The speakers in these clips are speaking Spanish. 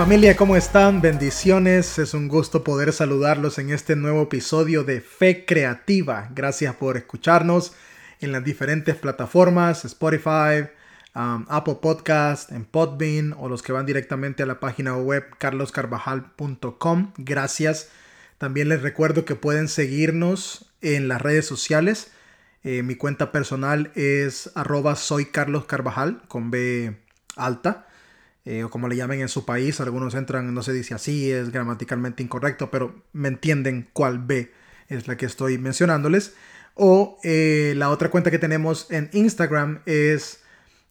Familia, ¿cómo están? Bendiciones. Es un gusto poder saludarlos en este nuevo episodio de Fe Creativa. Gracias por escucharnos en las diferentes plataformas, Spotify, um, Apple Podcast, en Podbean o los que van directamente a la página web carloscarvajal.com. Gracias. También les recuerdo que pueden seguirnos en las redes sociales. Eh, mi cuenta personal es arroba soy con B alta. Eh, o como le llamen en su país, algunos entran, no se dice así, es gramaticalmente incorrecto, pero me entienden cuál B es la que estoy mencionándoles. O eh, la otra cuenta que tenemos en Instagram es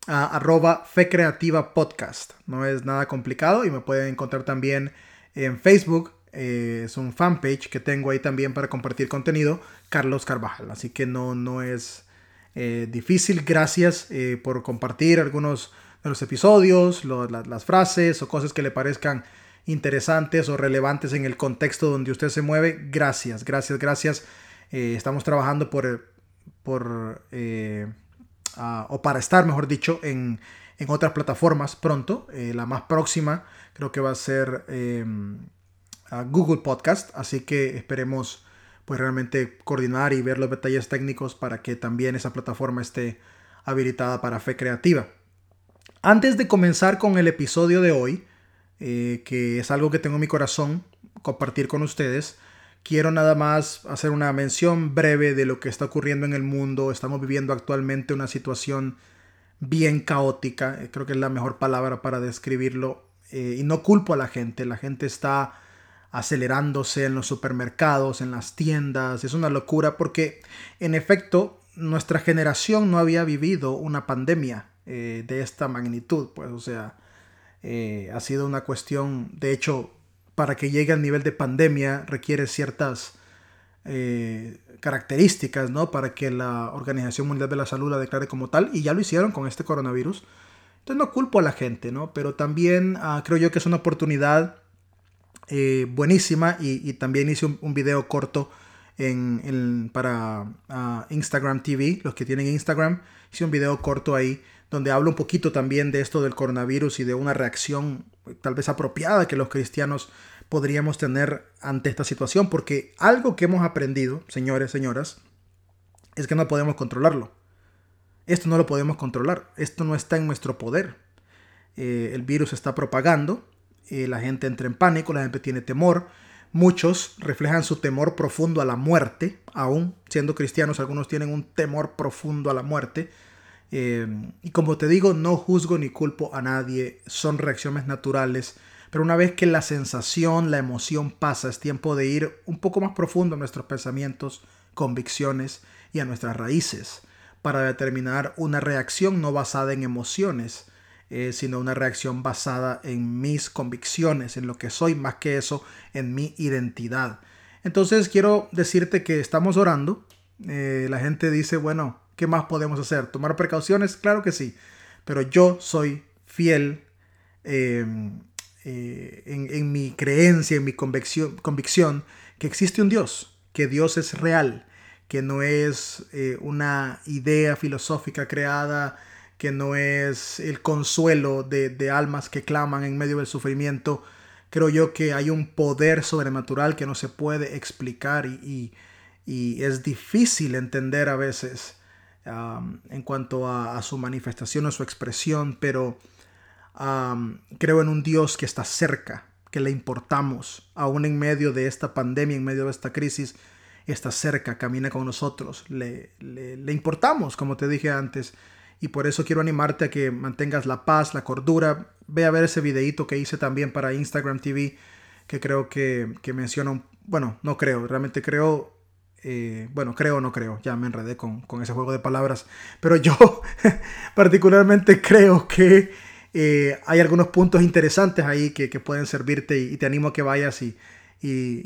uh, arroba fe creativa podcast. No es nada complicado y me pueden encontrar también en Facebook. Eh, es un fanpage que tengo ahí también para compartir contenido, Carlos Carvajal. Así que no, no es difícil. Gracias por compartir algunos los episodios, las frases o cosas que le parezcan interesantes o relevantes en el contexto donde usted se mueve. Gracias, gracias, gracias. Eh, estamos trabajando por, eh, o para estar, mejor dicho, en, otras plataformas pronto. Eh, la más próxima creo que va a ser Google Podcast, así que esperemos pues realmente coordinar y ver los detalles técnicos para que también esa plataforma esté habilitada para fe creativa. Antes de comenzar con el episodio de hoy, eh, que es algo que tengo en mi corazón compartir con ustedes, quiero nada más hacer una mención breve de lo que está ocurriendo en el mundo. Estamos viviendo actualmente una situación bien caótica, eh, creo que es la mejor palabra para describirlo, eh, y no culpo a la gente, la gente está acelerándose en los supermercados, en las tiendas, es una locura porque en efecto nuestra generación no había vivido una pandemia eh, de esta magnitud, pues, o sea, eh, ha sido una cuestión, de hecho, para que llegue al nivel de pandemia requiere ciertas eh, características, ¿no? Para que la Organización Mundial de la Salud la declare como tal, y ya lo hicieron con este coronavirus. Entonces no culpo a la gente, ¿no? Pero también ah, creo yo que es una oportunidad buenísima y, también hice un, video corto en, para ah, Instagram TV, los que tienen Instagram, hice un video corto ahí donde hablo un poquito también de esto del coronavirus y de una reacción tal vez apropiada que los cristianos podríamos tener ante esta situación, porque algo que hemos aprendido, señores, señoras, es que no podemos controlarlo. Esto no lo podemos controlar, esto no está en nuestro poder. Eh, el virus está propagando, eh, la gente entra en pánico, la gente tiene temor, muchos reflejan su temor profundo a la muerte, aún siendo cristianos, algunos tienen un temor profundo a la muerte, Em, y como te digo, no juzgo ni culpo a nadie, son reacciones naturales. Pero una vez que la sensación, la emoción pasa, es tiempo de ir un poco más profundo a nuestros pensamientos, convicciones y a nuestras raíces para determinar una reacción no basada en emociones, eh, sino una reacción basada en mis convicciones, en lo que soy, más que eso, en mi identidad. Entonces quiero decirte que estamos orando. Eh, la gente dice, bueno, ¿Qué más podemos hacer? ¿Tomar precauciones? Claro que sí. Pero yo soy fiel em, eh, en, mi creencia, en mi convicción, que existe un Dios, que Dios es real, que no es eh, una idea filosófica creada, que no es el consuelo de, almas que claman en medio del sufrimiento. Creo yo que hay un poder sobrenatural que no se puede explicar y es difícil entender a veces en cuanto a, su manifestación o su expresión, pero creo en un Dios que está cerca, que le importamos, aún en medio de esta pandemia, en medio de esta crisis, está cerca, camina con nosotros, le, importamos, como te dije antes, y por eso quiero animarte a que mantengas la paz, la cordura. Ve a ver ese videito que hice también para Instagram TV, que creo que, que menciona, bueno, no creo, realmente creo eh, bueno, creo no creo, ya me enredé con, ese juego de palabras, pero yo particularmente creo que eh, hay algunos puntos interesantes ahí que, pueden servirte y, te animo a que vayas y,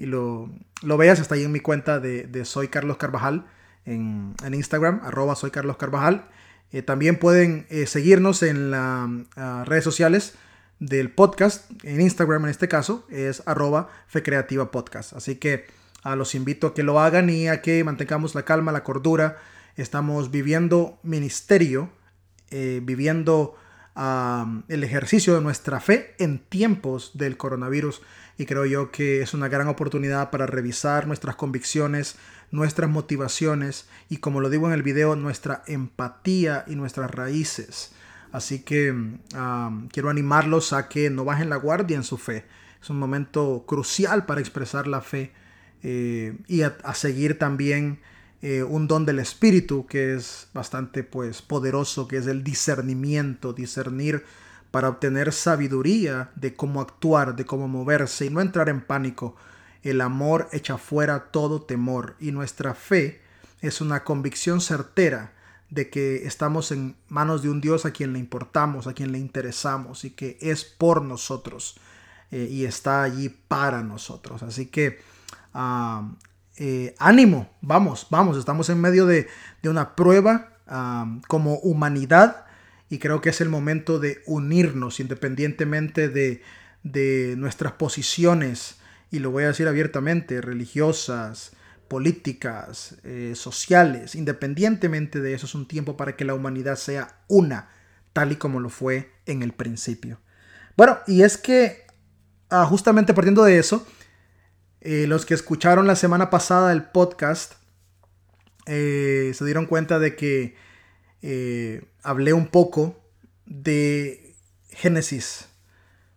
lo, veas. Está ahí en mi cuenta de, Soy Carlos Carvajal en, Instagram, arroba Soy Carlos Carvajal. Eh, también pueden seguirnos en las redes sociales del podcast, en Instagram en este caso, es arroba Fe Creativa Podcast. Así que a los invito a que lo hagan y a que mantengamos la calma, la cordura. Estamos viviendo ministerio, eh, viviendo el ejercicio de nuestra fe en tiempos del coronavirus y creo yo que es una gran oportunidad para revisar nuestras convicciones, nuestras motivaciones y como lo digo en el video, nuestra empatía y nuestras raíces. Así que quiero animarlos a que no bajen la guardia en su fe. Es un momento crucial para expresar la fe eh, y a, seguir también eh, un don del Espíritu que es bastante pues poderoso, que es el discernimiento, discernir para obtener sabiduría de cómo actuar, de cómo moverse y no entrar en pánico. El amor echa fuera todo temor y nuestra fe es una convicción certera de que estamos en manos de un Dios a quien le importamos, a quien le interesamos y que es por nosotros eh, y está allí para nosotros. Así que eh, ánimo, vamos, vamos, estamos en medio de, una prueba como humanidad y creo que es el momento de unirnos independientemente de, nuestras posiciones, y lo voy a decir abiertamente, religiosas, políticas, eh, sociales, independientemente de eso, es un tiempo para que la humanidad sea una, tal y como lo fue en el principio. Bueno, y es que ah, justamente partiendo de eso, eh, los que escucharon la semana pasada el podcast eh, se dieron cuenta de que eh, hablé un poco de Génesis,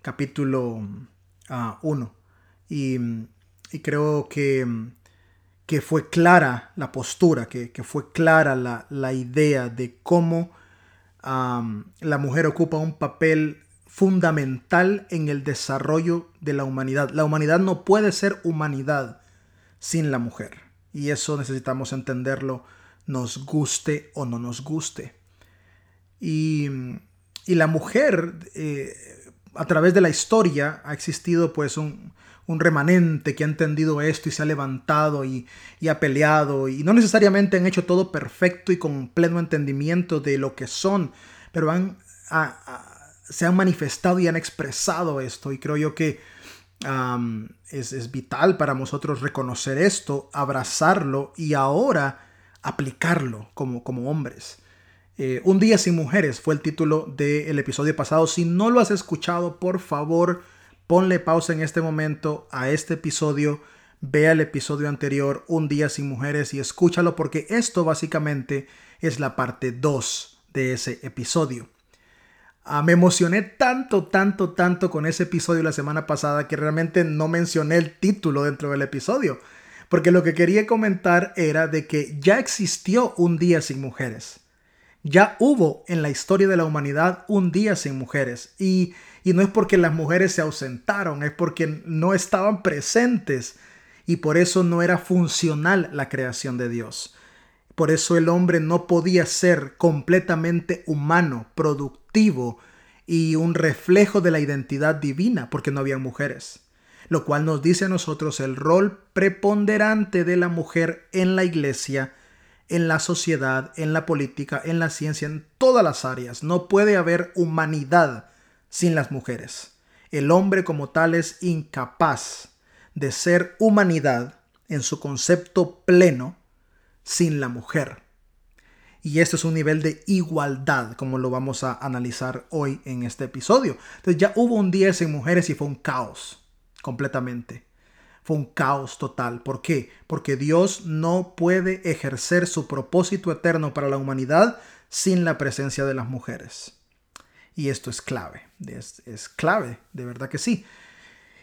capítulo 1. Ah, y, creo que, que, fue clara la postura, que, fue clara la, idea de cómo la mujer ocupa un papel fundamental en el desarrollo de la humanidad. La humanidad no puede ser humanidad sin la mujer. Y eso necesitamos entenderlo nos guste o no nos guste. Y, la mujer, eh, a través de la historia, ha existido pues un, remanente que ha entendido esto y se ha levantado y, ha peleado y no necesariamente han hecho todo perfecto y con pleno entendimiento de lo que son, pero han, se han manifestado y han expresado esto y creo yo que es, vital para nosotros reconocer esto, abrazarlo y ahora aplicarlo como, como hombres. Eh, un día sin mujeres fue el título del episodio pasado. Si no lo has escuchado, por favor, ponle pausa en este momento a este episodio. Vea el episodio anterior, Un día sin mujeres, y escúchalo porque esto básicamente es la parte 2 de ese episodio. Ah, me emocioné tanto, tanto, tanto con ese episodio la semana pasada que realmente no mencioné el título dentro del episodio. Porque lo que quería comentar era de que ya existió un día sin mujeres. Ya hubo en la historia de la humanidad un día sin mujeres. Y, y no es porque las mujeres se ausentaron, es porque no estaban presentes. Y por eso no era funcional la creación de Dios. Por eso el hombre no podía ser completamente humano, productivo y un reflejo de la identidad divina, porque no había mujeres lo cual nos dice a nosotros el rol preponderante de la mujer en la iglesia, en la sociedad, en la política, en la ciencia, en todas las áreas. No puede haber humanidad sin las mujeres. El hombre como tal es incapaz de ser humanidad en su concepto pleno sin la mujer. Y esto es un nivel de igualdad, como lo vamos a analizar hoy en este episodio. Entonces ya hubo un día sin mujeres y fue un caos completamente. Fue un caos total. ¿Por qué? Porque Dios no puede ejercer su propósito eterno para la humanidad sin la presencia de las mujeres. Y esto es clave, es, clave, de verdad que sí.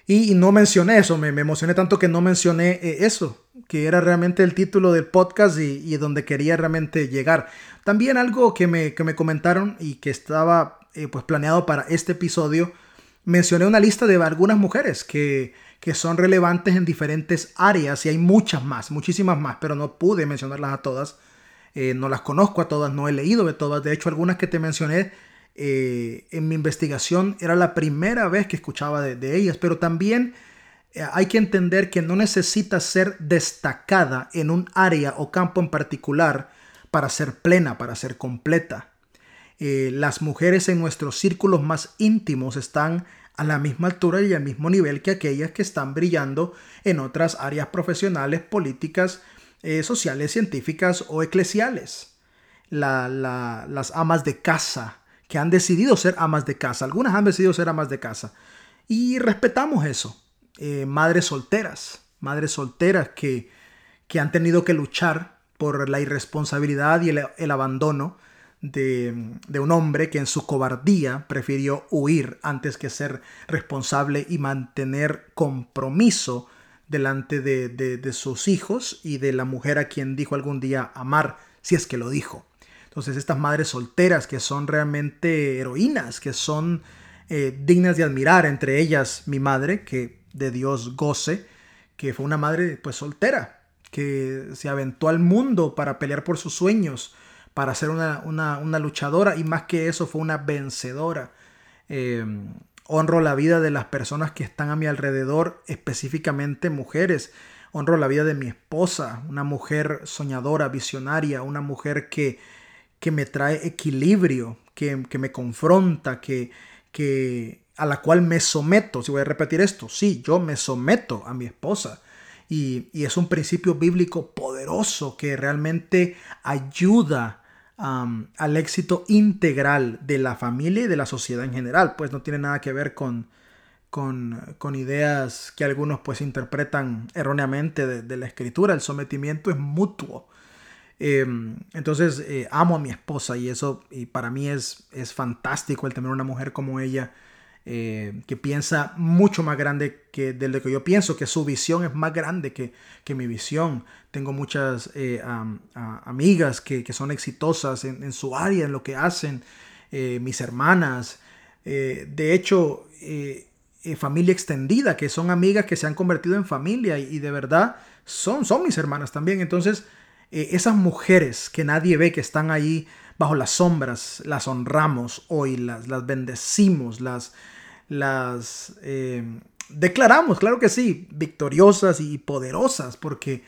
Y, no mencioné eso, me, emocioné tanto que no mencioné eh, eso, que era realmente el título del podcast y, donde quería realmente llegar. También algo que me, que me comentaron y que estaba eh, pues planeado para este episodio mencioné una lista de algunas mujeres que, son relevantes en diferentes áreas y hay muchas más, muchísimas más, pero no pude mencionarlas a todas. Eh, no las conozco a todas, no he leído de todas. De hecho, algunas que te mencioné eh, en mi investigación era la primera vez que escuchaba de, ellas, pero también eh, hay que entender que no necesita ser destacada en un área o campo en particular para ser plena, para ser completa. Eh, las mujeres en nuestros círculos más íntimos están a la misma altura y al mismo nivel que aquellas que están brillando en otras áreas profesionales, políticas, sociales, científicas o eclesiales. las amas de casa que han decidido ser amas de casa. Algunas han decidido ser amas de casa. Y respetamos eso. Eh, madres solteras, madres solteras que, que han tenido que luchar por la irresponsabilidad y el, abandono de, un hombre que en su cobardía prefirió huir antes que ser responsable y mantener compromiso delante de, de, sus hijos y de la mujer a quien dijo algún día amar, si es que lo dijo. Entonces estas madres solteras que son realmente heroínas, que son eh, dignas de admirar, entre ellas mi madre, que de Dios goce, que fue una madre pues soltera, que se aventó al mundo para pelear por sus sueños, para ser una, luchadora y más que eso fue una vencedora. Eh, honro la vida de las personas que están a mi alrededor, específicamente mujeres. Honro la vida de mi esposa, una mujer soñadora, visionaria, una mujer que, que me trae equilibrio, que, que me confronta, que, que, a la cual me someto. Si voy a repetir esto, sí, yo me someto a mi esposa. Y, es un principio bíblico poderoso que realmente ayuda al éxito integral de la familia y de la sociedad en general. Pues no tiene nada que ver con, con, ideas que algunos pues interpretan erróneamente de, la escritura. El sometimiento es mutuo. Em, entonces eh, amo a mi esposa y eso y para mí es, es fantástico el tener una mujer como ella eh, que piensa mucho más grande que de lo que yo pienso, que su visión es más grande que, mi visión. Tengo muchas eh, amigas que, son exitosas en, su área, en lo que hacen, mis hermanas, de hecho, familia extendida, que son amigas que se han convertido en familia y, de verdad son, son mis hermanas también. Entonces, esas mujeres que nadie ve, que están ahí bajo las sombras, las honramos hoy, las, las bendecimos, las, las eh, declaramos, claro que sí, victoriosas y poderosas, porque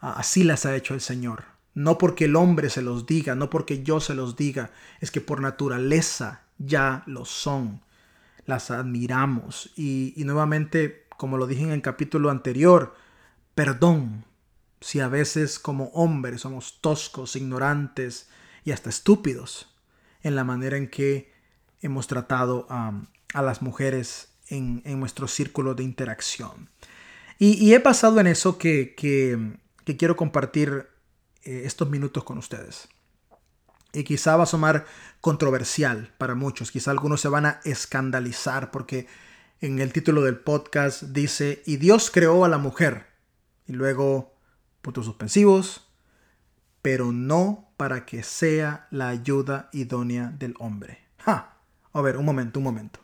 así las ha hecho el Señor. No porque el hombre se los diga, no porque yo se los diga, es que por naturaleza ya lo son. Las admiramos. Y nuevamente, como lo dije en el capítulo anterior, perdón si a veces como hombres somos toscos, ignorantes y hasta estúpidos en la manera en que hemos tratado a, a las mujeres en, nuestro círculo de interacción. Y, he pasado en eso que, quiero compartir eh, estos minutos con ustedes. Y quizá va a sonar controversial para muchos, quizá algunos se van a escandalizar porque en el título del podcast dice, y Dios creó a la mujer. Y luego puntos suspensivos, pero no para que sea la ayuda idónea del hombre. A ver, un momento, un momento.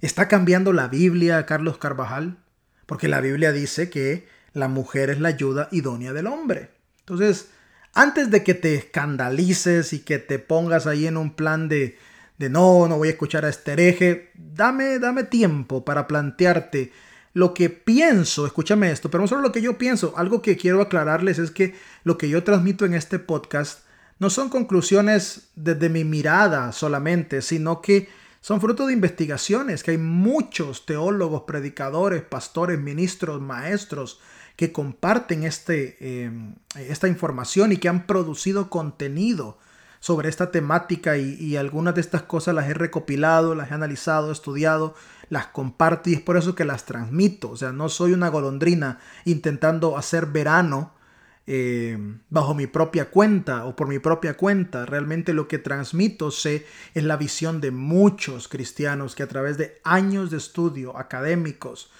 ¿Está cambiando la Biblia, Carlos Carvajal? Porque la Biblia dice que la mujer es la ayuda idónea del hombre. Entonces, antes de que te escandalices y que te pongas ahí en un plan de, de no, no voy a escuchar a este hereje, dame, dame tiempo para plantearte lo que pienso, escúchame esto, pero no solo lo que yo pienso, algo que quiero aclararles es que lo que yo transmito en este podcast no son conclusiones desde mi mirada solamente, sino que son fruto de investigaciones, que hay muchos teólogos, predicadores, pastores, ministros, maestros que comparten este, em, esta información y que han producido contenido sobre esta temática y, algunas de estas cosas las he recopilado, las he analizado, estudiado, las comparto y es por eso que las transmito. O sea, no soy una golondrina intentando hacer verano eh, bajo mi propia cuenta o por mi propia cuenta. Realmente lo que transmito sé es la visión de muchos cristianos que a través de años de estudio académicos,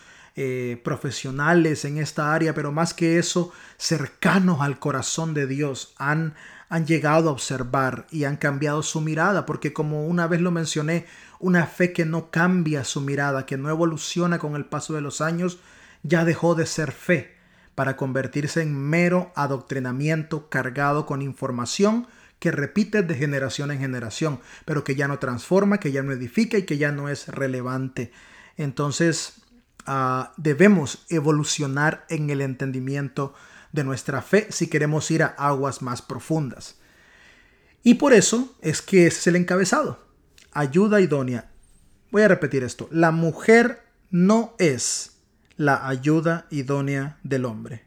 eh, profesionales en esta área, pero más que eso, cercanos al corazón de Dios, han, han llegado a observar y han cambiado su mirada, porque como una vez lo mencioné, una fe que no cambia su mirada, que no evoluciona con el paso de los años, ya dejó de ser fe para convertirse en mero adoctrinamiento cargado con información que repite de generación en generación, pero que ya no transforma, que ya no edifica y que ya no es relevante. Entonces, ah, debemos evolucionar en el entendimiento de nuestra fe si queremos ir a aguas más profundas. Y por eso es que ese es el encabezado. Ayuda idónea. Voy a repetir esto. La mujer no es la ayuda idónea del hombre.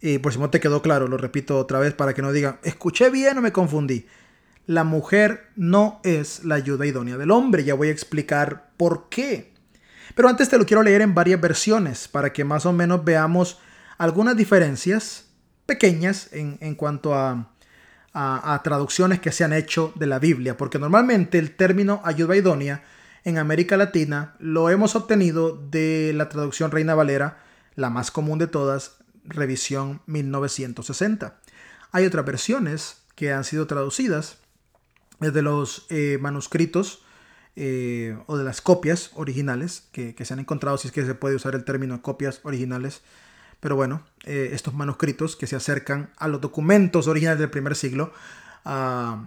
Y por si no te quedó claro, lo repito otra vez para que no digan, escuché bien o me confundí. la mujer no es la ayuda idónea del hombre. Ya voy a explicar por qué. Pero antes te lo quiero leer en varias versiones para que más o menos veamos algunas diferencias pequeñas en, cuanto a, a, traducciones que se han hecho de la Biblia, porque normalmente el término ayuda idónea en América Latina lo hemos obtenido de la traducción Reina Valera, la más común de todas, revisión 1960. Hay otras versiones que han sido traducidas de los eh, manuscritos eh, o de las copias originales que, se han encontrado, si es que se puede usar el término copias originales. Pero bueno, eh, estos manuscritos que se acercan a los documentos originales del primer siglo, ah,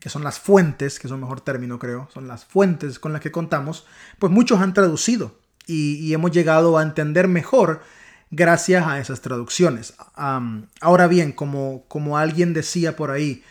que son las fuentes, que es un mejor término creo, son las fuentes con las que contamos, pues muchos han traducido y, hemos llegado a entender mejor gracias a esas traducciones. ahora bien, como, como alguien decía por ahí,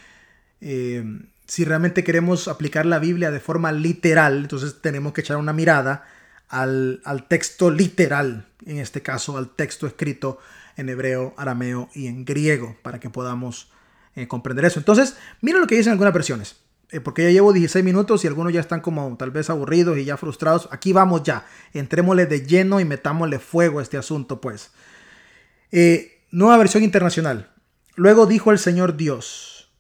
eh, si realmente queremos aplicar la Biblia de forma literal, entonces tenemos que echar una mirada al, texto literal, en este caso al texto escrito en hebreo, arameo y en griego, para que podamos eh, comprender eso. Entonces, mira lo que dicen algunas versiones, eh, porque ya llevo 16 minutos y algunos ya están como tal vez aburridos y ya frustrados. Aquí vamos ya, entrémosle de lleno y metámosle fuego a este asunto, pues. Eh, nueva versión internacional. Luego dijo el Señor Dios.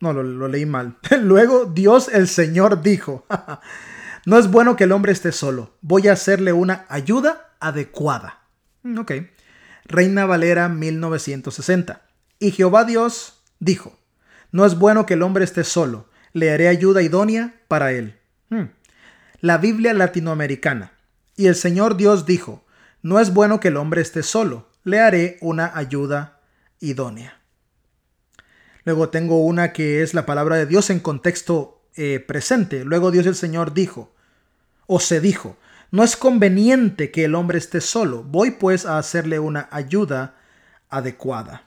No, lo, leí mal. Luego Dios el Señor dijo, no es bueno que el hombre esté solo, voy a hacerle una ayuda adecuada. Mm, ok. Reina Valera 1960. Y Jehová Dios dijo, no es bueno que el hombre esté solo, le haré ayuda idónea para él. Mm. La Biblia latinoamericana. Y el Señor Dios dijo, no es bueno que el hombre esté solo, le haré una ayuda idónea. Luego tengo una que es la palabra de Dios en contexto eh, presente. Luego Dios el Señor dijo, o se dijo, no es conveniente que el hombre esté solo, voy pues a hacerle una ayuda adecuada.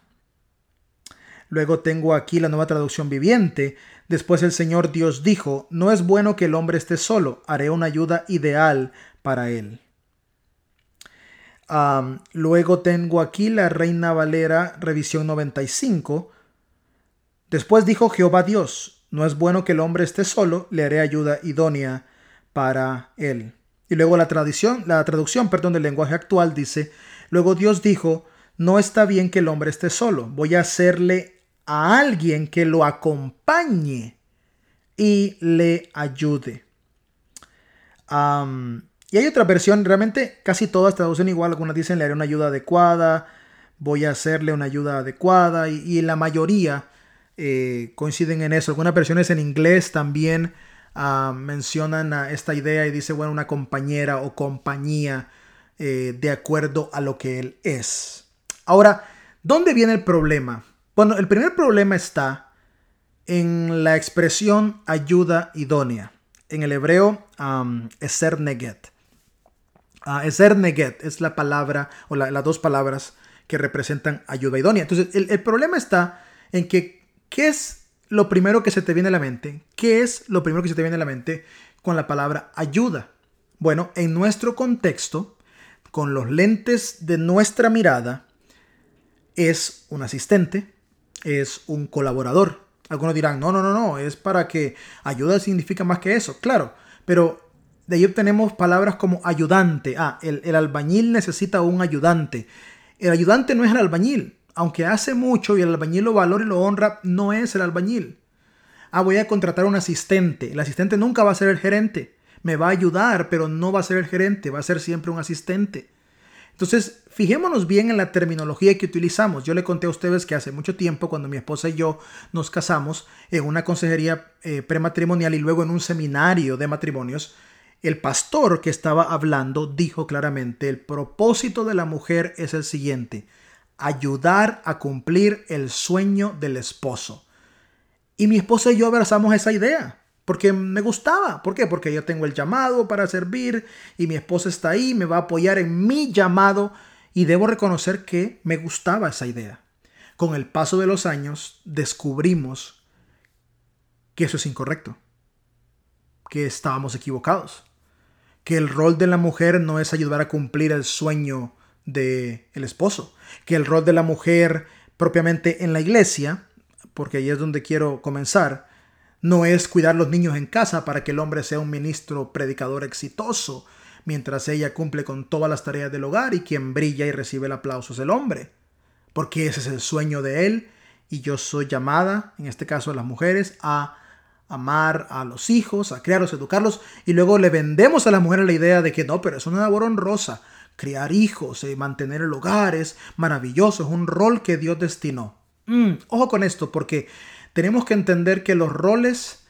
Luego tengo aquí la nueva traducción viviente. Después el Señor Dios dijo, no es bueno que el hombre esté solo, haré una ayuda ideal para él. luego tengo aquí la Reina Valera, revisión 95. Después dijo Jehová Dios, no es bueno que el hombre esté solo, le haré ayuda idónea para él. Y luego la tradición, la traducción, perdón, del lenguaje actual dice, luego Dios dijo, no está bien que el hombre esté solo, voy a hacerle a alguien que lo acompañe y le ayude. y hay otra versión, realmente casi todas traducen igual, algunas dicen le haré una ayuda adecuada, voy a hacerle una ayuda adecuada y, la mayoría eh, coinciden en eso. Algunas versiones en inglés también ah, mencionan esta idea y dice, bueno, una compañera o compañía eh, de acuerdo a lo que él es. Ahora, ¿dónde viene el problema? Bueno, el primer problema está en la expresión ayuda idónea. En el hebreo, um, eser neget. Uh, eser neget es la palabra o las dos palabras que representan ayuda idónea. Entonces, el, el problema está en que ¿Qué es lo primero que se te viene a la mente? ¿Qué es lo primero que se te viene a la mente con la palabra ayuda? Bueno, en nuestro contexto, con los lentes de nuestra mirada, es un asistente, es un colaborador. Algunos dirán, no, no, no, no, es para que ayuda significa más que eso, claro, pero de ahí obtenemos palabras como ayudante. Ah, el, el albañil necesita un ayudante. El ayudante no es el albañil, aunque hace mucho y el albañil lo valora y lo honra, no es el albañil. Ah, voy a contratar un asistente. El asistente nunca va a ser el gerente. Me va a ayudar, pero no va a ser el gerente, va a ser siempre un asistente. Entonces, fijémonos bien en la terminología que utilizamos. Yo le conté a ustedes que hace mucho tiempo, cuando mi esposa y yo nos casamos en una consejería eh, prematrimonial y luego en un seminario de matrimonios, el pastor que estaba hablando dijo claramente, el propósito de la mujer es el siguiente, ayudar a cumplir el sueño del esposo. Y mi esposa y yo abrazamos esa idea, porque me gustaba. ¿Por qué? Porque yo tengo el llamado para servir y mi esposa está ahí, me va a apoyar en mi llamado y debo reconocer que me gustaba esa idea. Con el paso de los años descubrimos que eso es incorrecto, que estábamos equivocados, que el rol de la mujer no es ayudar a cumplir el sueño del el esposo, que el rol de la mujer propiamente en la iglesia, porque ahí es donde quiero comenzar, No es cuidar los niños en casa para que el hombre sea un ministro predicador exitoso, mientras ella cumple con todas las tareas del hogar y quien brilla y recibe el aplauso es el hombre. Porque ese es el sueño de él y yo soy llamada, en este caso a las mujeres, a amar a los hijos, a criarlos, educarlos, y luego le vendemos a la mujer la idea de que no, pero es una labor honrosa, criar hijos, y mantener el hogar es maravilloso, es un rol que Dios destinó. Mm, ojo con esto, porque tenemos que entender que los roles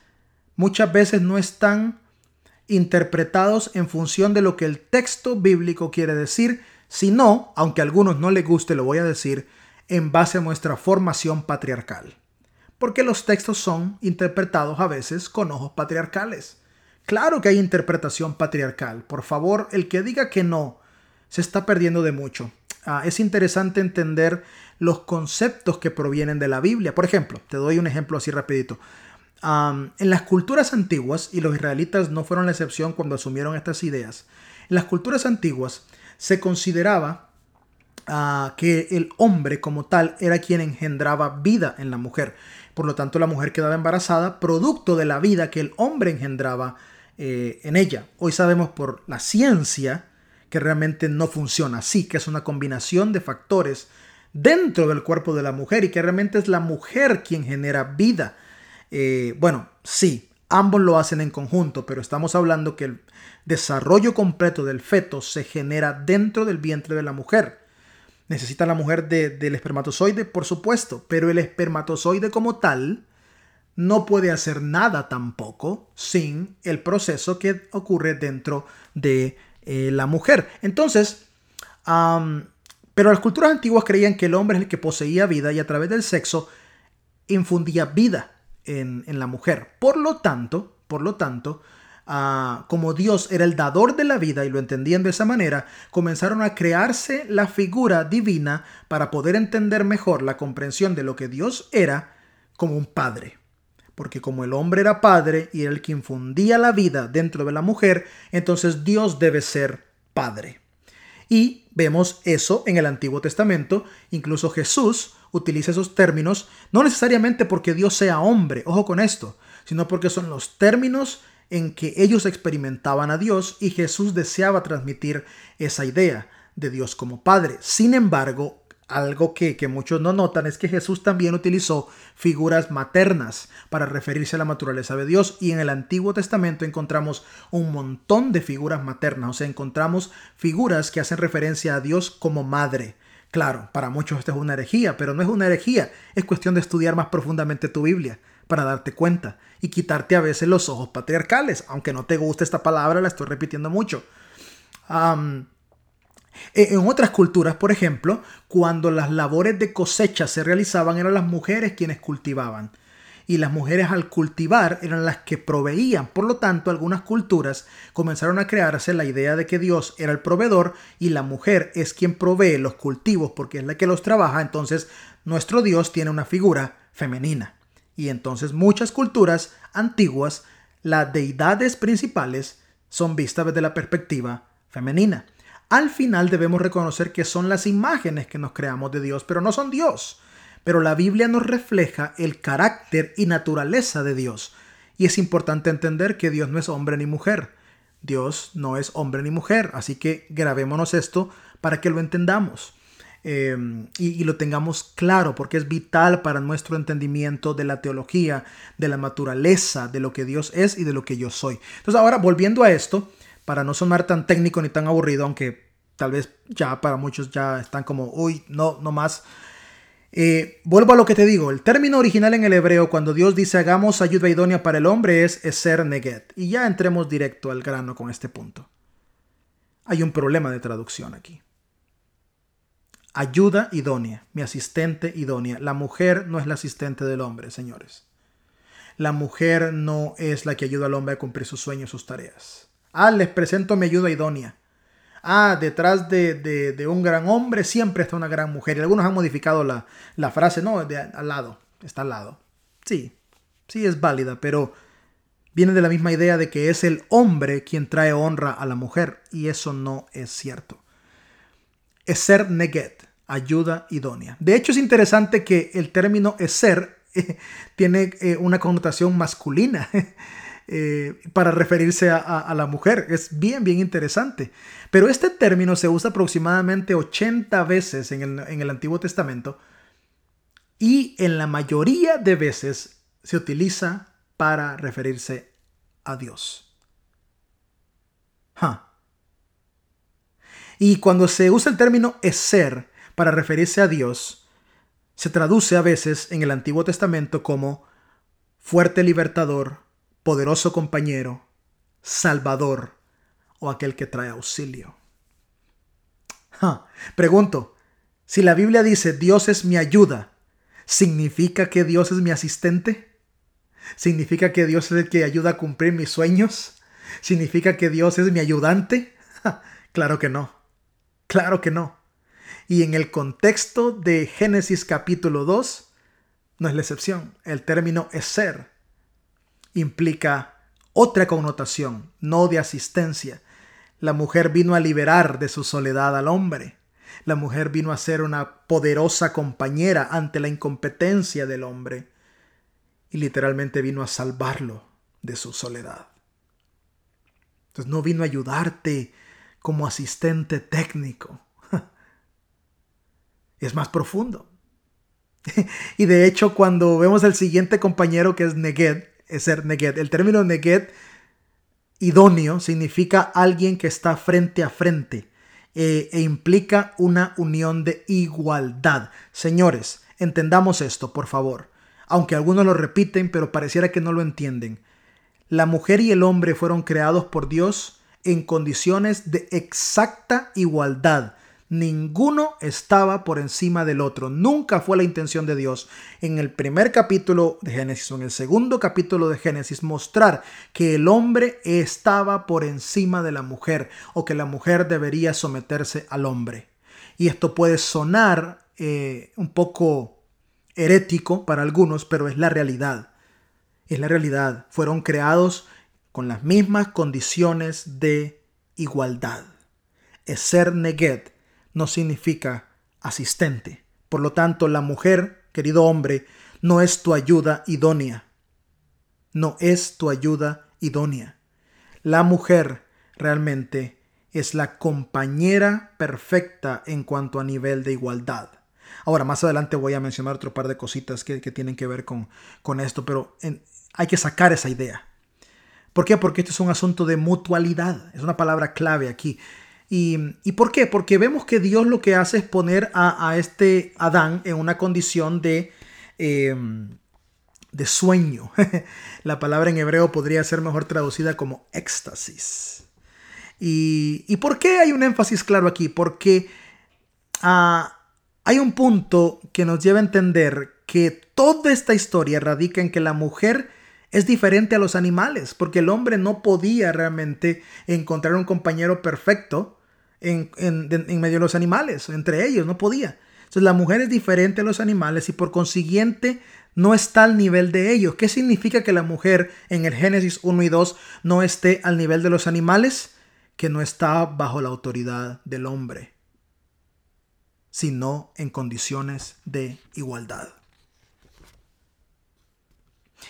muchas veces no están interpretados en función de lo que el texto bíblico quiere decir, sino, aunque a algunos no les guste, lo voy a decir, en base a nuestra formación patriarcal porque los textos son interpretados a veces con ojos patriarcales. Claro que hay interpretación patriarcal. Por favor, el que diga que no, se está perdiendo de mucho. Ah, es interesante entender los conceptos que provienen de la Biblia. Por ejemplo, te doy un ejemplo así rapidito. en las culturas antiguas, y los israelitas no fueron la excepción cuando asumieron estas ideas, en las culturas antiguas se consideraba ah, que el hombre como tal era quien engendraba vida en la mujer. Por lo tanto, la mujer quedaba embarazada producto de la vida que el hombre engendraba eh, en ella. Hoy sabemos por la ciencia que realmente no funciona así, que es una combinación de factores dentro del cuerpo de la mujer y que realmente es la mujer quien genera vida. Eh, bueno, sí, ambos lo hacen en conjunto, pero estamos hablando que el desarrollo completo del feto se genera dentro del vientre de la mujer. ¿Necesita la mujer del espermatozoide? Por supuesto, pero el espermatozoide como tal no puede hacer nada tampoco sin el proceso que ocurre dentro de eh, la mujer. Entonces, pero las culturas antiguas creían que el hombre es el que poseía vida y a través del sexo infundía vida en, en la mujer. Por lo tanto, por lo tanto, como Dios era el dador de la vida y lo entendían de esa manera, comenzaron a crearse la figura divina para poder entender mejor la comprensión de lo que Dios era como un padre. Porque como el hombre era padre y era el que infundía la vida dentro de la mujer, entonces Dios debe ser padre. Y vemos eso en el Antiguo Testamento, incluso Jesús utiliza esos términos, no necesariamente porque Dios sea hombre, ojo con esto, sino porque son los términos en que ellos experimentaban a Dios y Jesús deseaba transmitir esa idea de Dios como Padre. Sin embargo, algo que, muchos no notan es que Jesús también utilizó figuras maternas para referirse a la naturaleza de Dios y en el Antiguo Testamento encontramos un montón de figuras maternas, o sea, encontramos figuras que hacen referencia a Dios como madre. Claro, para muchos esto es una herejía, pero no es una herejía, es cuestión de estudiar más profundamente tu Biblia para darte cuenta y quitarte a veces los ojos patriarcales. Aunque no te guste esta palabra, la estoy repitiendo mucho. En otras culturas, por ejemplo, cuando las labores de cosecha se realizaban, eran las mujeres quienes cultivaban. Y las mujeres al cultivar eran las que proveían. Por lo tanto, algunas culturas comenzaron a crearse la idea de que Dios era el proveedor y la mujer es quien provee los cultivos porque es la que los trabaja. Entonces, nuestro Dios tiene una figura femenina. Y entonces muchas culturas antiguas, las deidades principales son vistas desde la perspectiva femenina. Al final debemos reconocer que son las imágenes que nos creamos de Dios, pero no son Dios. Pero la Biblia nos refleja el carácter y naturaleza de Dios. Y es importante entender que Dios no es hombre ni mujer. Dios no es hombre ni mujer. Así que grabémonos esto para que lo entendamos. Em, y, lo tengamos claro, porque es vital para nuestro entendimiento de la teología, de la naturaleza, de lo que Dios es y de lo que yo soy. Entonces ahora, volviendo a esto, para no sonar tan técnico ni tan aburrido, aunque tal vez ya para muchos ya están como, uy, no, no más. Eh, vuelvo a lo que te digo, el término original en el hebreo cuando Dios dice hagamos ayuda idónea para el hombre es ser neget. Y ya entremos directo al grano con este punto. Hay un problema de traducción aquí. Ayuda idónea, mi asistente idónea. La mujer no es la asistente del hombre, señores. La mujer no es la que ayuda al hombre a cumplir sus sueños, sus tareas. Ah, les presento mi ayuda idónea. Ah, detrás de, un gran hombre siempre está una gran mujer. Y algunos han modificado la, la frase, no, de, al lado, está al lado. Sí, sí es válida, pero viene de la misma idea de que es el hombre quien trae honra a la mujer. Y eso no es cierto ser neget, ayuda idónea. De hecho, es interesante que el término ser tiene eh, una connotación masculina eh, para referirse a, la mujer. Es bien, bien interesante. Pero este término se usa aproximadamente 80 veces en el, en el Antiguo Testamento y en la mayoría de veces se utiliza para referirse a Dios. Y cuando se usa el término ser para referirse a Dios, se traduce a veces en el Antiguo Testamento como fuerte libertador, poderoso compañero, salvador o aquel que trae auxilio. Pregunto, si la Biblia dice Dios es mi ayuda, ¿significa que Dios es mi asistente? ¿Significa que Dios es el que ayuda a cumplir mis sueños? ¿Significa que Dios es mi ayudante? claro que no. Claro que no. Y en el contexto de Génesis capítulo 2, no es la excepción. El término es ser implica otra connotación, no de asistencia. La mujer vino a liberar de su soledad al hombre. La mujer vino a ser una poderosa compañera ante la incompetencia del hombre. Y literalmente vino a salvarlo de su soledad. Entonces no vino a ayudarte como asistente técnico. Es más profundo. y de hecho, cuando vemos el siguiente compañero que es Neged, el término Neged idóneo significa alguien que está frente a frente eh, e implica una unión de igualdad. Señores, entendamos esto, por favor. Aunque algunos lo repiten, pero pareciera que no lo entienden. La mujer y el hombre fueron creados por Dios en condiciones de exacta igualdad. Ninguno estaba por encima del otro. Nunca fue la intención de Dios en el primer capítulo de Génesis o en el segundo capítulo de Génesis mostrar que el hombre estaba por encima de la mujer o que la mujer debería someterse al hombre. Y esto puede sonar eh, un poco herético para algunos, pero es la realidad es la realidad. Fueron creados con las mismas condiciones de igualdad. ser neged no significa asistente. Por lo tanto, la mujer, querido hombre, no es tu ayuda idónea. No es tu ayuda idónea. La mujer realmente es la compañera perfecta en cuanto a nivel de igualdad. Ahora, más adelante voy a mencionar otro par de cositas que, tienen que ver con, con esto, pero hay que sacar esa idea. ¿Por qué? Porque esto es un asunto de mutualidad. Es una palabra clave aquí. ¿Y, por qué? Porque vemos que Dios lo que hace es poner a, este Adán en una condición de, em, de sueño. La palabra en hebreo podría ser mejor traducida como éxtasis. ¿Y, por qué hay un énfasis claro aquí? Porque ah, hay un punto que nos lleva a entender que toda esta historia radica en que la mujer es diferente a los animales, porque el hombre no podía realmente encontrar un compañero perfecto en, medio de los animales, entre ellos, no podía. Entonces la mujer es diferente a los animales y por consiguiente no está al nivel de ellos. ¿Qué significa que la mujer en el Génesis 1 y 2 no esté al nivel de los animales? Que no está bajo la autoridad del hombre, sino en condiciones de igualdad.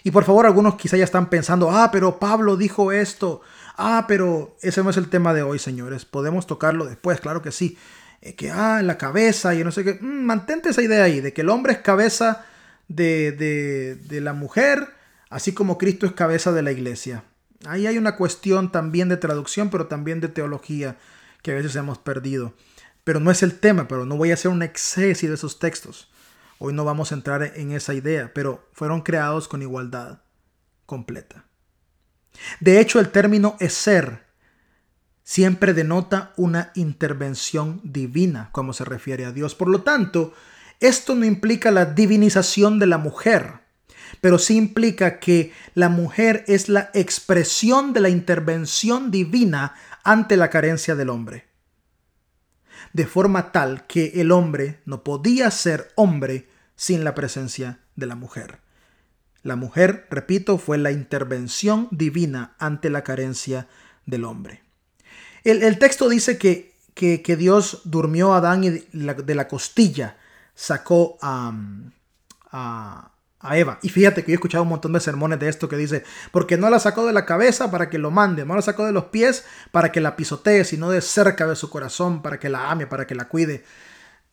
Y por favor, algunos quizá ya están pensando, ah, pero Pablo dijo esto. Ah, pero ese no es el tema de hoy, señores. Podemos tocarlo después, claro que sí. Eh, que, ah, en la cabeza y no sé qué. Mm, mantente esa idea ahí, de que el hombre es cabeza de, de, de la mujer, así como Cristo es cabeza de la iglesia. Ahí hay una cuestión también de traducción, pero también de teología que a veces hemos perdido. Pero no es el tema, pero no voy a hacer un exceso de esos textos. Hoy no vamos a entrar en esa idea, pero fueron creados con igualdad completa. De hecho, el término ser siempre denota una intervención divina, como se refiere a Dios. Por lo tanto, esto no implica la divinización de la mujer, pero sí implica que la mujer es la expresión de la intervención divina ante la carencia del hombre. De forma tal que el hombre no podía ser hombre sin la presencia de la mujer. La mujer, repito, fue la intervención divina ante la carencia del hombre. El, texto dice que, que, Dios durmió a Adán y de la, costilla sacó a, a Eva. Y fíjate que yo he escuchado un montón de sermones de esto que dice, porque no la sacó de la cabeza para que lo mande, no la sacó de los pies para que la pisotee, sino de cerca de su corazón para que la ame, para que la cuide.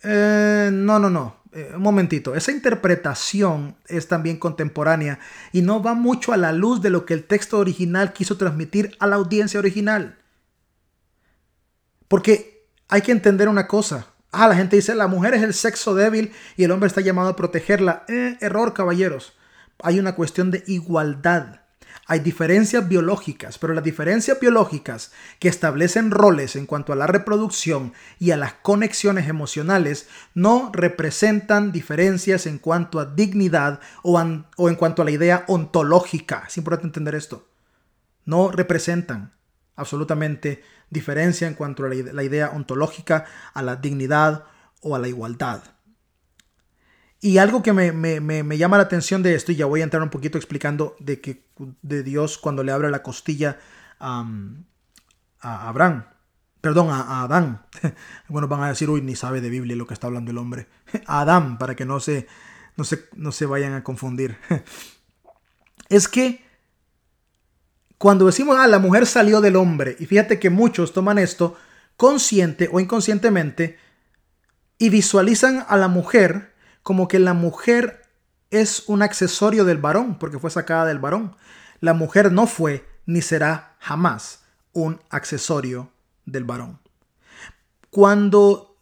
Eh, no, no, no. Eh, un momentito. Esa interpretación es también contemporánea y no va mucho a la luz de lo que el texto original quiso transmitir a la audiencia original. Porque hay que entender una cosa. Ah, la gente dice, la mujer es el sexo débil y el hombre está llamado a protegerla. Eh, error, caballeros. Hay una cuestión de igualdad. Hay diferencias biológicas, pero las diferencias biológicas que establecen roles en cuanto a la reproducción y a las conexiones emocionales no representan diferencias en cuanto a dignidad o, en cuanto a la idea ontológica. Es importante entender esto. No representan absolutamente diferencia en cuanto a la idea ontológica, a la dignidad o a la igualdad. Y algo que me, llama la atención de esto, y ya voy a entrar un poquito explicando de que de Dios cuando le abre la costilla a Abraham, perdón, a, Adán. Bueno, van a decir, uy, ni sabe de Biblia lo que está hablando el hombre. A Adán, para que no se, no no se vayan a confundir. Es que cuando decimos, ah, la mujer salió del hombre, y fíjate que muchos toman esto consciente o inconscientemente y visualizan a la mujer como que la mujer es un accesorio del varón, porque fue sacada del varón. La mujer no fue ni será jamás un accesorio del varón. Cuando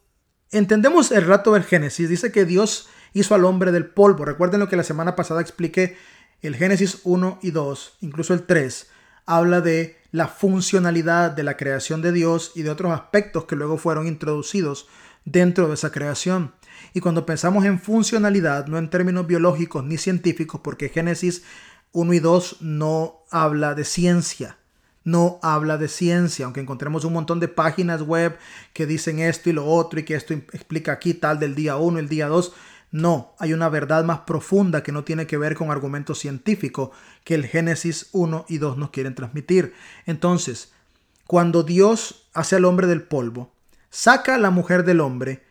entendemos el rato del Génesis, dice que Dios hizo al hombre del polvo. Recuerden lo que la semana pasada expliqué, el Génesis 1 y 2, incluso el 3 habla de la funcionalidad de la creación de Dios y de otros aspectos que luego fueron introducidos dentro de esa creación. Y cuando pensamos en funcionalidad, no en términos biológicos ni científicos, porque Génesis 1 y 2 no habla de ciencia, no habla de ciencia, aunque encontremos un montón de páginas web que dicen esto y lo otro y que esto explica aquí tal del día 1, el día 2, no, hay una verdad más profunda que no tiene que ver con argumentos científicos que el Génesis 1 y 2 nos quieren transmitir. Entonces, cuando Dios hace al hombre del polvo, saca a la mujer del hombre,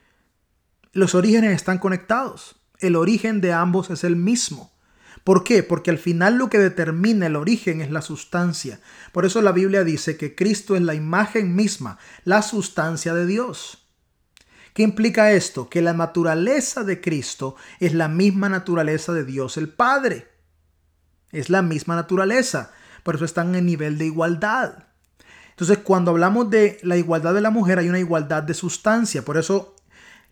los orígenes están conectados. El origen de ambos es el mismo. ¿Por qué? Porque al final lo que determina el origen es la sustancia. Por eso la Biblia dice que Cristo es la imagen misma, la sustancia de Dios. ¿Qué implica esto? Que la naturaleza de Cristo es la misma naturaleza de Dios el Padre. Es la misma naturaleza. Por eso están en nivel de igualdad. Entonces, cuando hablamos de la igualdad de la mujer, hay una igualdad de sustancia. Por eso,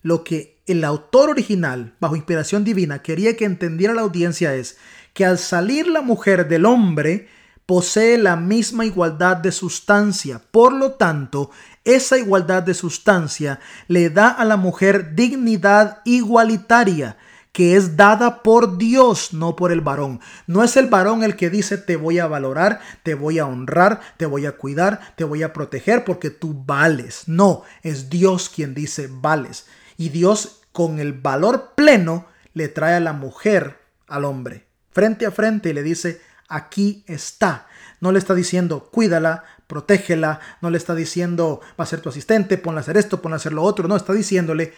lo que el autor original, bajo inspiración divina, quería que entendiera la audiencia es que al salir la mujer del hombre, posee la misma igualdad de sustancia. Por lo tanto, esa igualdad de sustancia le da a la mujer dignidad igualitaria que es dada por Dios, no por el varón. No es el varón el que dice te voy a valorar, te voy a honrar, te voy a cuidar, te voy a proteger porque tú vales. No, es Dios quien dice vales. Y Dios con el valor pleno le trae a la mujer al hombre, frente a frente y le dice, aquí está. No le está diciendo, cuídala, protégela, no le está diciendo, va a ser tu asistente, ponla a hacer esto, ponla a hacer lo otro, no, está diciéndole,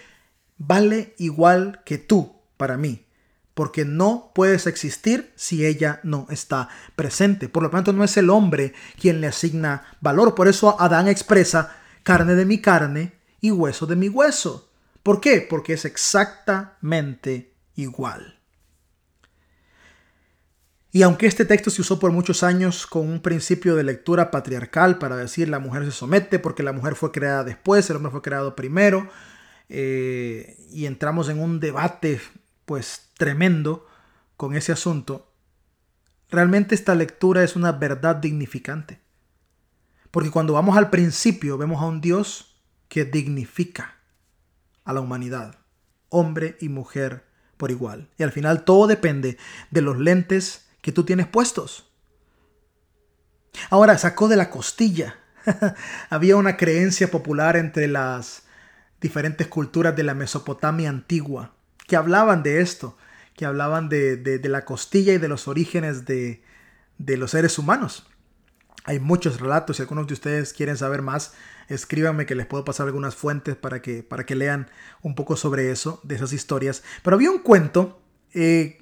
vale igual que tú para mí, porque no puedes existir si ella no está presente. Por lo tanto, no es el hombre quien le asigna valor. Por eso Adán expresa carne de mi carne y hueso de mi hueso. ¿Por qué? Porque es exactamente igual. Y aunque este texto se usó por muchos años con un principio de lectura patriarcal para decir la mujer se somete porque la mujer fue creada después, el hombre fue creado primero, eh, y entramos en un debate pues tremendo con ese asunto, realmente esta lectura es una verdad dignificante. Porque cuando vamos al principio vemos a un Dios que dignifica a la humanidad, hombre y mujer por igual. Y al final todo depende de los lentes que tú tienes puestos. Ahora sacó de la costilla. Había una creencia popular entre las diferentes culturas de la Mesopotamia antigua que hablaban de esto, que hablaban de, la costilla y de los orígenes de, de los seres humanos. Hay muchos relatos, si algunos de ustedes quieren saber más, escríbanme que les puedo pasar algunas fuentes para que, para que lean un poco sobre eso, de esas historias. Pero había un cuento eh,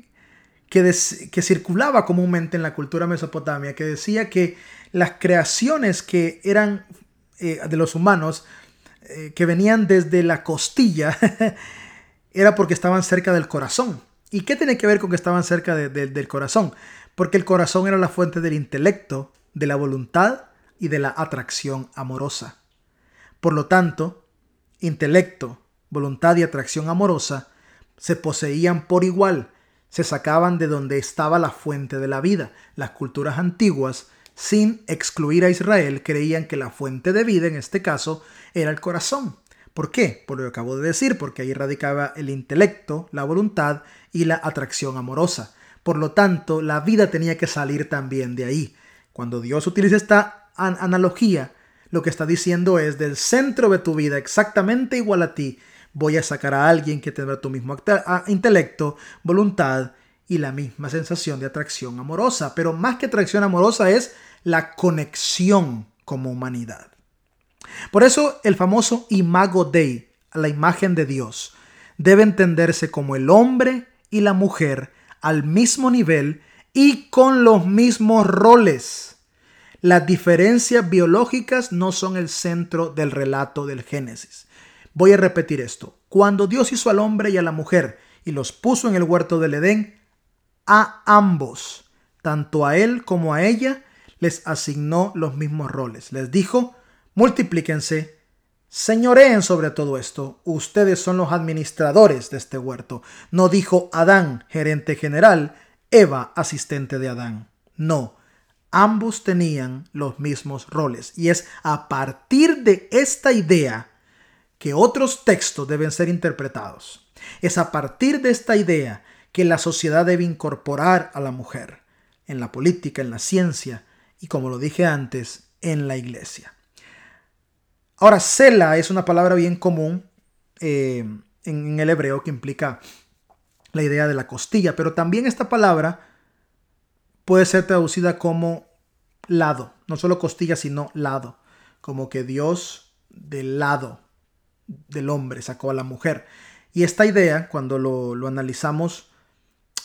que, que circulaba comúnmente en la cultura mesopotamia, que decía que las creaciones que eran eh, de los humanos, eh, que venían desde la costilla, era porque estaban cerca del corazón. ¿Y qué tiene que ver con que estaban cerca del corazón? Porque el corazón era la fuente del intelecto, de la voluntad y de la atracción amorosa. Por lo tanto, intelecto, voluntad y atracción amorosa se poseían por igual, se sacaban de donde estaba la fuente de la vida. Las culturas antiguas, sin excluir a Israel, creían que la fuente de vida, en este caso, era el corazón. ¿Por qué? Por lo que acabo de decir, porque ahí radicaba el intelecto, la voluntad y la atracción amorosa. Por lo tanto, la vida tenía que salir también de ahí. Cuando Dios utiliza esta analogía, lo que está diciendo es del centro de tu vida, exactamente igual a ti, voy a sacar a alguien que tendrá tu mismo intelecto, voluntad y la misma sensación de atracción amorosa. Pero más que atracción amorosa es la conexión como humanidad. Por eso el famoso imago Dei, la imagen de Dios, debe entenderse como el hombre y la mujer al mismo nivel y con los mismos roles. Las diferencias biológicas no son el centro del relato del Génesis. Voy a repetir esto. Cuando Dios hizo al hombre y a la mujer y los puso en el huerto del Edén, a ambos, tanto a él como a ella, les asignó los mismos roles. Les dijo, multiplíquense, señoreen sobre todo esto, ustedes son los administradores de este huerto. No dijo Adán, gerente general, Eva, asistente de Adán. No, ambos tenían los mismos roles. Y es a partir de esta idea que otros textos deben ser interpretados. Es a partir de esta idea que la sociedad debe incorporar a la mujer en la política, en la ciencia y, como lo dije antes, en la iglesia. Ahora, cela es una palabra bien común eh, en, el hebreo que implica la idea de la costilla, pero también esta palabra puede ser traducida como lado, no solo costilla, sino lado, como que Dios del lado del hombre sacó a la mujer. Y esta idea, cuando lo, analizamos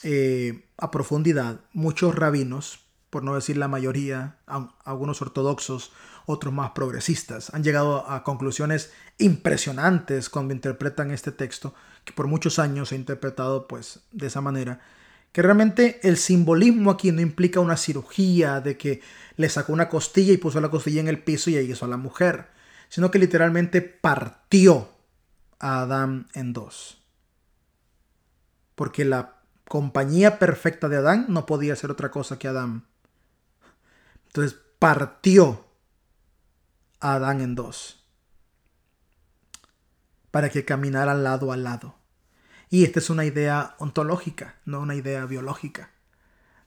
eh, a profundidad, muchos rabinos, por no decir la mayoría, algunos ortodoxos, otros más progresistas. Han llegado a conclusiones impresionantes cuando interpretan este texto, que por muchos años ha interpretado pues de esa manera, que realmente el simbolismo aquí no implica una cirugía de que le sacó una costilla y puso la costilla en el piso y ahí hizo a la mujer, sino que literalmente partió a Adán en dos. Porque la compañía perfecta de Adán no podía ser otra cosa que Adán. Entonces partió Adán en dos. Para que caminaran lado a lado. Y esta es una idea ontológica, no una idea biológica.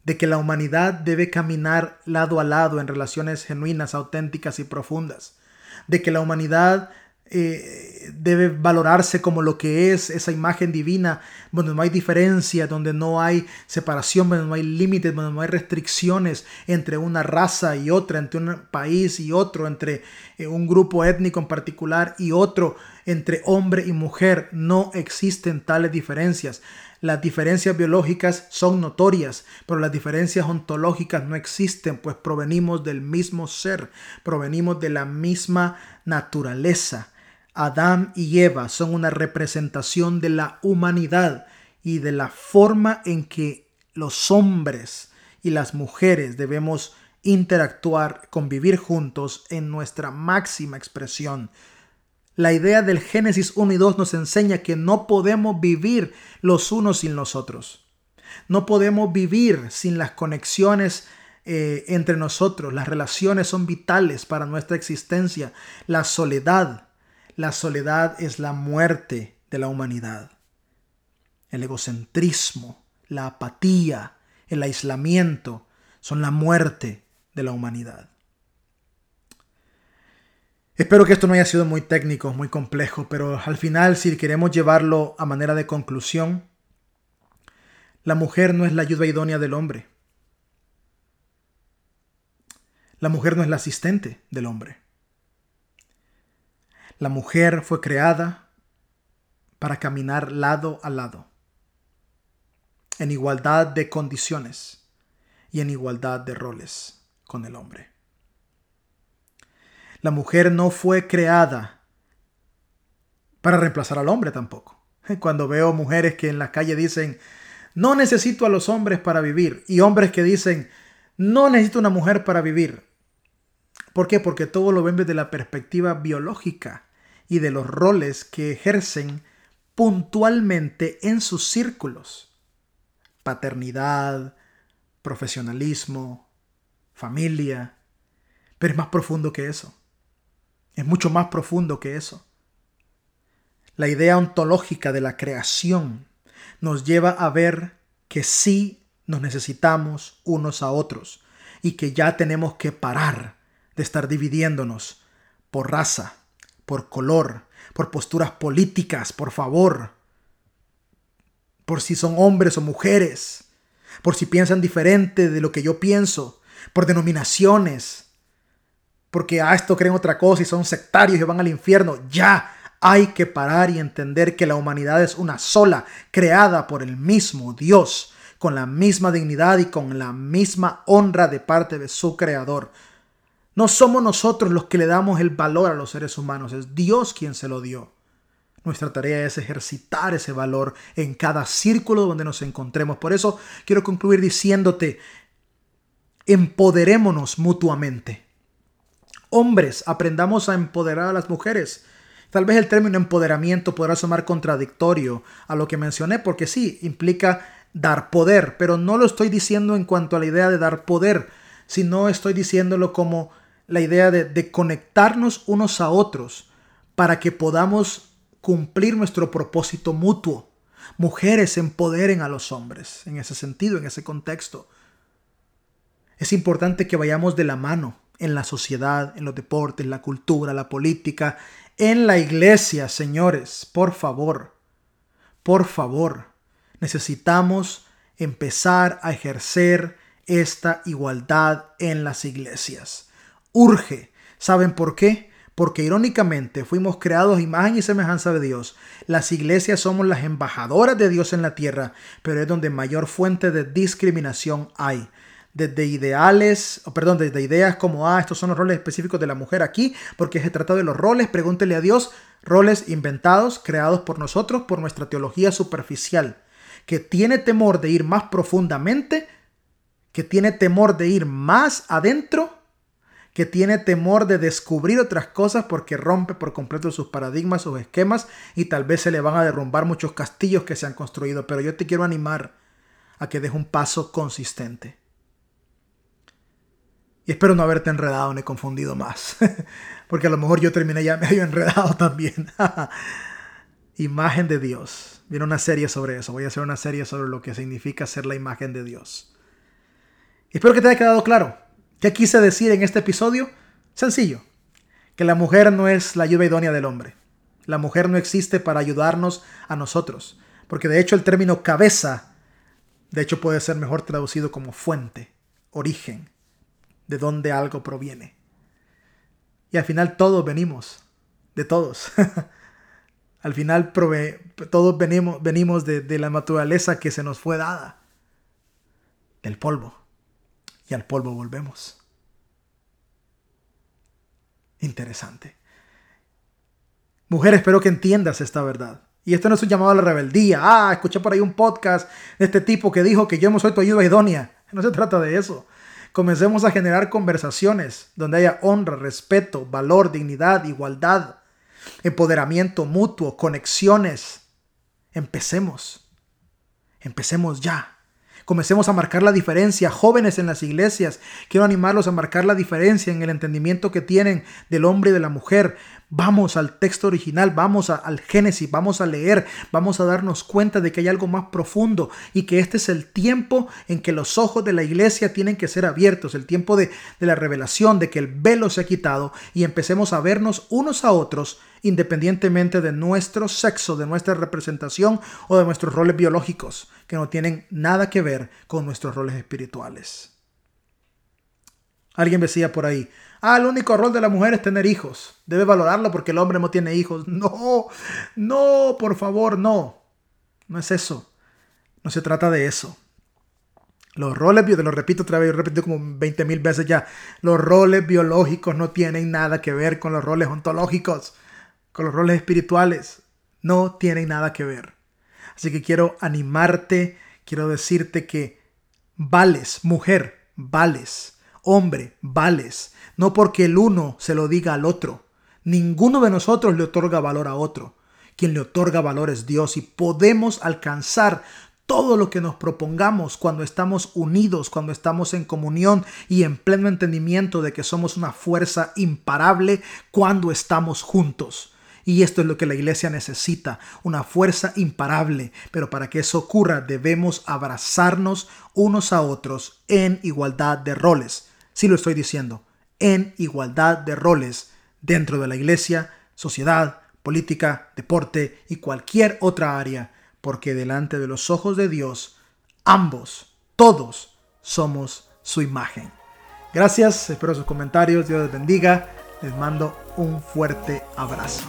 De que la humanidad debe caminar lado a lado en relaciones genuinas, auténticas y profundas. De que la humanidad eh, debe valorarse como lo que es esa imagen divina, donde no hay diferencia, donde no hay separación, donde no hay límites, donde no hay restricciones entre una raza y otra, entre un país y otro, entre eh, un grupo étnico en particular y otro, entre hombre y mujer. No existen tales diferencias. Las diferencias biológicas son notorias, pero las diferencias ontológicas no existen, pues provenimos del mismo ser, provenimos de la misma naturaleza. Adán y Eva son una representación de la humanidad y de la forma en que los hombres y las mujeres debemos interactuar, convivir juntos en nuestra máxima expresión. La idea del Génesis 1 y 2 nos enseña que no podemos vivir los unos sin los otros. No podemos vivir sin las conexiones eh, entre nosotros. Las relaciones son vitales para nuestra existencia. La soledad la soledad es la muerte de la humanidad. El egocentrismo, la apatía, el aislamiento son la muerte de la humanidad. Espero que esto no haya sido muy técnico, muy complejo, pero al final si queremos llevarlo a manera de conclusión, la mujer no es la ayuda idónea del hombre. La mujer no es la asistente del hombre. La mujer fue creada para caminar lado a lado. en igualdad de condiciones y en igualdad de roles con el hombre. La mujer no fue creada para reemplazar al hombre tampoco. Cuando veo mujeres que en la calle dicen, no necesito a los hombres para vivir, y hombres que dicen, no necesito una mujer para vivir. ¿Por qué? Porque todo lo ven desde la perspectiva biológica y de los roles que ejercen puntualmente en sus círculos. Paternidad, profesionalismo, familia. Pero es más profundo que eso. Es mucho más profundo que eso. La idea ontológica de la creación nos lleva a ver que sí nos necesitamos unos a otros y que ya tenemos que parar de estar dividiéndonos por raza, por color, por posturas políticas, por favor, por si son hombres o mujeres, por si piensan diferente de lo que yo pienso, por denominaciones, porque a esto creen otra cosa y son sectarios y van al infierno. Ya hay que parar y entender que la humanidad es una sola, creada por el mismo Dios, con la misma dignidad y con la misma honra de parte de su creador. No somos nosotros los que le damos el valor a los seres humanos, es Dios quien se lo dio. Nuestra tarea es ejercitar ese valor en cada círculo donde nos encontremos. Por eso quiero concluir diciéndote, empoderémonos mutuamente. Hombres, aprendamos a empoderar a las mujeres. Tal vez el término empoderamiento podrá sonar contradictorio a lo que mencioné, porque sí, implica dar poder, pero no lo estoy diciendo en cuanto a la idea de dar poder, sino estoy diciéndolo como la idea de, conectarnos unos a otros para que podamos cumplir nuestro propósito mutuo. Mujeres empoderen a los hombres en ese sentido, en ese contexto. Es importante que vayamos de la mano en la sociedad, en los deportes, la cultura, la política, en la iglesia, señores, por favor, por favor, necesitamos empezar a ejercer esta igualdad en las iglesias urge. ¿Saben por qué? Porque irónicamente fuimos creados imagen y semejanza de Dios. Las iglesias somos las embajadoras de Dios en la tierra, pero es donde mayor fuente de discriminación hay. Desde ideales, perdón, desde ideas como, ah, estos son los roles específicos de la mujer aquí, porque se trata de los roles, pregúntele a Dios, roles inventados, creados por nosotros, por nuestra teología superficial, que tiene temor de ir más profundamente, que tiene temor de ir más adentro que tiene temor de descubrir otras cosas porque rompe por completo sus paradigmas, sus esquemas y tal vez se le van a derrumbar muchos castillos que se han construido. Pero yo te quiero animar a que des un paso consistente. Y espero no haberte enredado ni confundido más. porque a lo mejor yo terminé ya medio enredado también. imagen de Dios. Viene una serie sobre eso. Voy a hacer una serie sobre lo que significa ser la imagen de Dios. espero que te haya quedado claro. ¿Qué quise decir en este episodio? Sencillo, que la mujer no es la ayuda idónea del hombre. La mujer no existe para ayudarnos a nosotros, porque de hecho el término cabeza, de hecho puede ser mejor traducido como fuente, origen, de donde algo proviene. Y al final todos venimos, de todos. al final todos venimos, venimos de, de la naturaleza que se nos fue dada, del polvo y al polvo volvemos. Interesante. Mujer, espero que entiendas esta verdad. Y esto no es un llamado a la rebeldía. Ah, escuché por ahí un podcast de este tipo que dijo que yo no soy tu ayuda idónea. No se trata de eso. Comencemos a generar conversaciones donde haya honra, respeto, valor, dignidad, igualdad, empoderamiento mutuo, conexiones. Empecemos. Empecemos ya. Comencemos a marcar la diferencia. Jóvenes en las iglesias, quiero animarlos a marcar la diferencia en el entendimiento que tienen del hombre y de la mujer. Vamos al texto original, vamos al Génesis, vamos a leer, vamos a darnos cuenta de que hay algo más profundo y que este es el tiempo en que los ojos de la iglesia tienen que ser abiertos, el tiempo de, la revelación, de que el velo se ha quitado y empecemos a vernos unos a otros independientemente de nuestro sexo, de nuestra representación o de nuestros roles biológicos, que no tienen nada que ver con nuestros roles espirituales. Alguien decía por ahí, ah, el único rol de la mujer es tener hijos, debe valorarlo porque el hombre no tiene hijos. No, no, por favor, no, no es eso. No se trata de eso. Los roles, lo repito otra vez, yo repito como 20 mil veces ya, los roles biológicos no tienen nada que ver con los roles ontológicos, con los roles espirituales. No tienen nada que ver. Así que quiero animarte, quiero decirte que vales, mujer, vales, hombre, vales. No porque el uno se lo diga al otro. Ninguno de nosotros le otorga valor a otro. Quien le otorga valor es Dios y podemos alcanzar todo lo que nos propongamos cuando estamos unidos, cuando estamos en comunión y en pleno entendimiento de que somos una fuerza imparable cuando estamos juntos. Y esto es lo que la iglesia necesita, una fuerza imparable. Pero para que eso ocurra debemos abrazarnos unos a otros en igualdad de roles. Sí lo estoy diciendo, en igualdad de roles dentro de la iglesia, sociedad, política, deporte y cualquier otra área porque delante de los ojos de Dios, ambos, todos, somos su imagen. Gracias, espero sus comentarios, Dios les bendiga, les mando un fuerte abrazo.